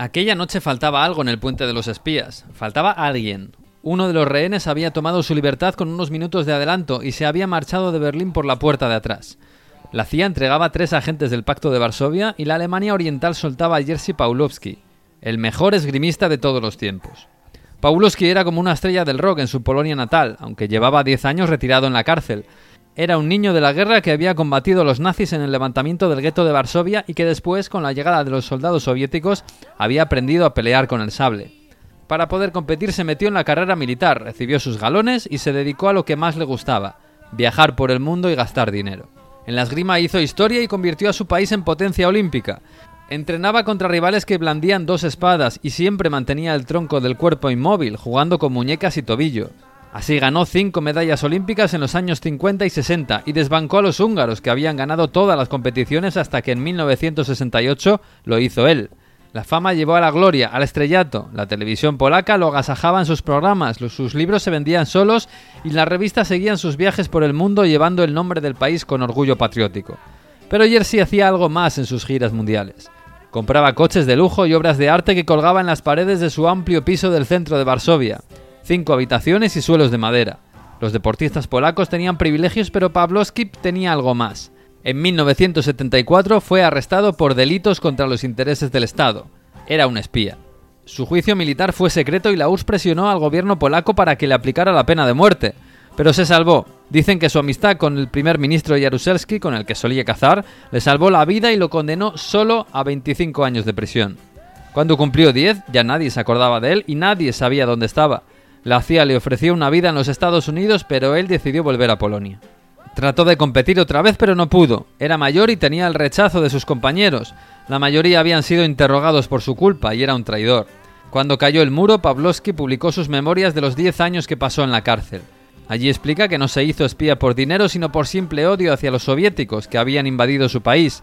Aquella noche faltaba algo en el puente de los espías. Faltaba alguien. Uno de los rehenes había tomado su libertad con unos minutos de adelanto y se había marchado de Berlín por la puerta de atrás. La CIA entregaba tres agentes del Pacto de Varsovia y la Alemania Oriental soltaba a Jerzy Pawlowski, el mejor esgrimista de todos los tiempos. Pawlowski era como una estrella del rock en su Polonia natal, aunque llevaba 10 años retirado en la cárcel, era un niño de la guerra que había combatido los nazis en el levantamiento del gueto de Varsovia y que después, con la llegada de los soldados soviéticos, había aprendido a pelear con el sable. Para poder competir se metió en la carrera militar, recibió sus galones y se dedicó a lo que más le gustaba, viajar por el mundo y gastar dinero. En la esgrima hizo historia y convirtió a su país en potencia olímpica. Entrenaba contra rivales que blandían dos espadas y siempre mantenía el tronco del cuerpo inmóvil, jugando con muñecas y tobillo. Así ganó cinco medallas olímpicas en los años 50 y 60 y desbancó a los húngaros que habían ganado todas las competiciones hasta que en 1968 lo hizo él. La fama llevó a la gloria, al estrellato. La televisión polaca lo agasajaba en sus programas, sus libros se vendían solos y las revistas seguían sus viajes por el mundo llevando el nombre del país con orgullo patriótico. Pero Jersey hacía algo más en sus giras mundiales. Compraba coches de lujo y obras de arte que colgaba en las paredes de su amplio piso del centro de Varsovia cinco habitaciones y suelos de madera. Los deportistas polacos tenían privilegios, pero Pawlowski tenía algo más. En 1974 fue arrestado por delitos contra los intereses del Estado. Era un espía. Su juicio militar fue secreto y la URSS presionó al gobierno polaco para que le aplicara la pena de muerte. Pero se salvó. Dicen que su amistad con el primer ministro Jaruzelski, con el que solía cazar, le salvó la vida y lo condenó solo a 25 años de prisión. Cuando cumplió 10, ya nadie se acordaba de él y nadie sabía dónde estaba. La CIA le ofreció una vida en los Estados Unidos, pero él decidió volver a Polonia. Trató de competir otra vez, pero no pudo. Era mayor y tenía el rechazo de sus compañeros. La mayoría habían sido interrogados por su culpa y era un traidor. Cuando cayó el muro, Pavlovsky publicó sus memorias de los 10 años que pasó en la cárcel. Allí explica que no se hizo espía por dinero, sino por simple odio hacia los soviéticos que habían invadido su país.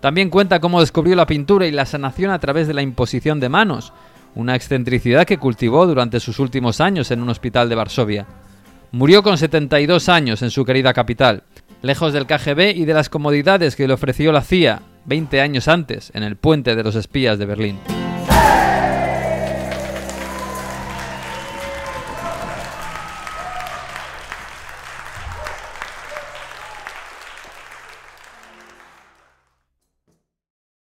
También cuenta cómo descubrió la pintura y la sanación a través de la imposición de manos, una excentricidad que cultivó durante sus últimos años en un hospital de Varsovia. Murió con 72 años en su querida capital, lejos del KGB y de las comodidades que le ofreció la CIA 20 años antes en el puente de los espías de Berlín.